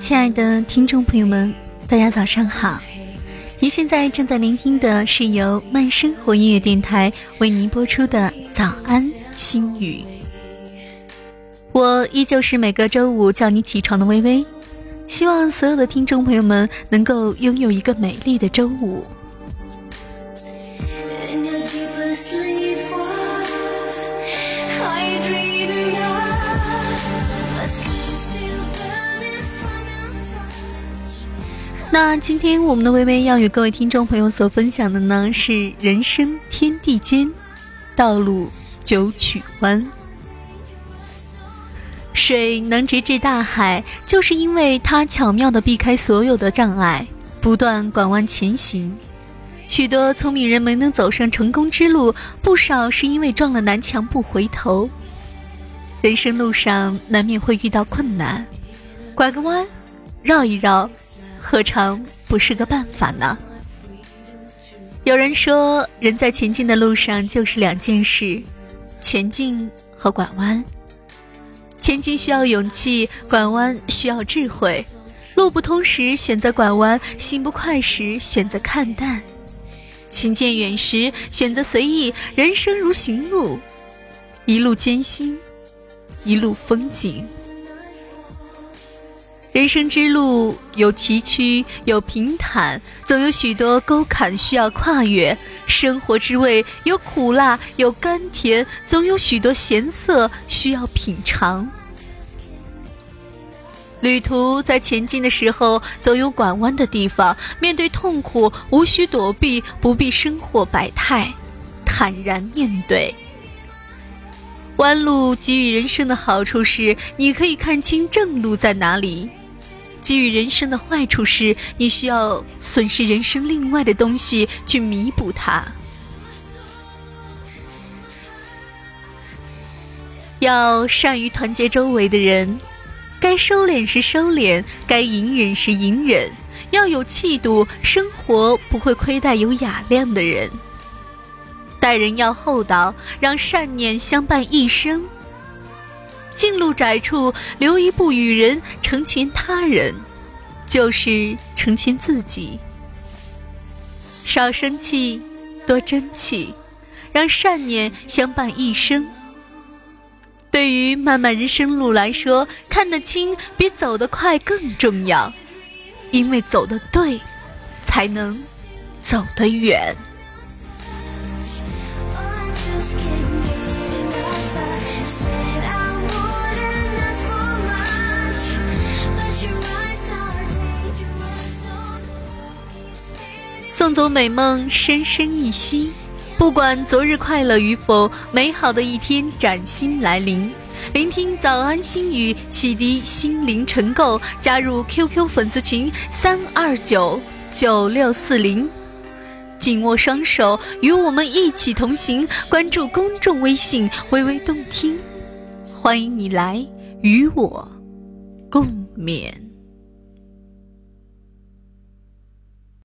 亲爱的听众朋友们，大家早上好！您现在正在聆听的是由慢生活音乐电台为您播出的《早安心语》。我依旧是每个周五叫你起床的微微，希望所有的听众朋友们能够拥有一个美丽的周五。那今天我们的微微要与各位听众朋友所分享的呢是人生天地间，道路九曲弯。水能直至大海，就是因为它巧妙地避开所有的障碍，不断拐弯前行。许多聪明人没能走上成功之路，不少是因为撞了南墙不回头。人生路上难免会遇到困难，拐个弯，绕一绕，何尝不是个办法呢？有人说，人在前进的路上就是两件事：前进和拐弯。前进需要勇气，拐弯需要智慧。路不通时选择拐弯，心不快时选择看淡，行渐远时选择随意。人生如行路，一路艰辛，一路风景。人生之路有崎岖，有平坦，总有许多沟坎需要跨越。生活之味有苦辣，有甘甜，总有许多咸涩需要品尝。旅途在前进的时候，总有拐弯的地方。面对痛苦，无需躲避，不必生活百态，坦然面对。弯路给予人生的好处是，你可以看清正路在哪里；给予人生的坏处是，你需要损失人生另外的东西去弥补它。要善于团结周围的人，该收敛时收敛，该隐忍时隐忍，要有气度，生活不会亏待有雅量的人。待人要厚道，让善念相伴一生。进路窄处留一步与人，成全他人，就是成全自己。少生气，多争气，让善念相伴一生。对于漫漫人生路来说，看得清比走得快更重要，因为走得对，才能走得远。送走美梦，深深一息。不管昨日快乐与否，美好的一天崭新来临。聆听早安心语，洗涤心灵尘垢。加入 QQ 粉丝群三二九九六四零，紧握双手，与我们一起同行。关注公众微信“微微动听”，欢迎你来与我共勉。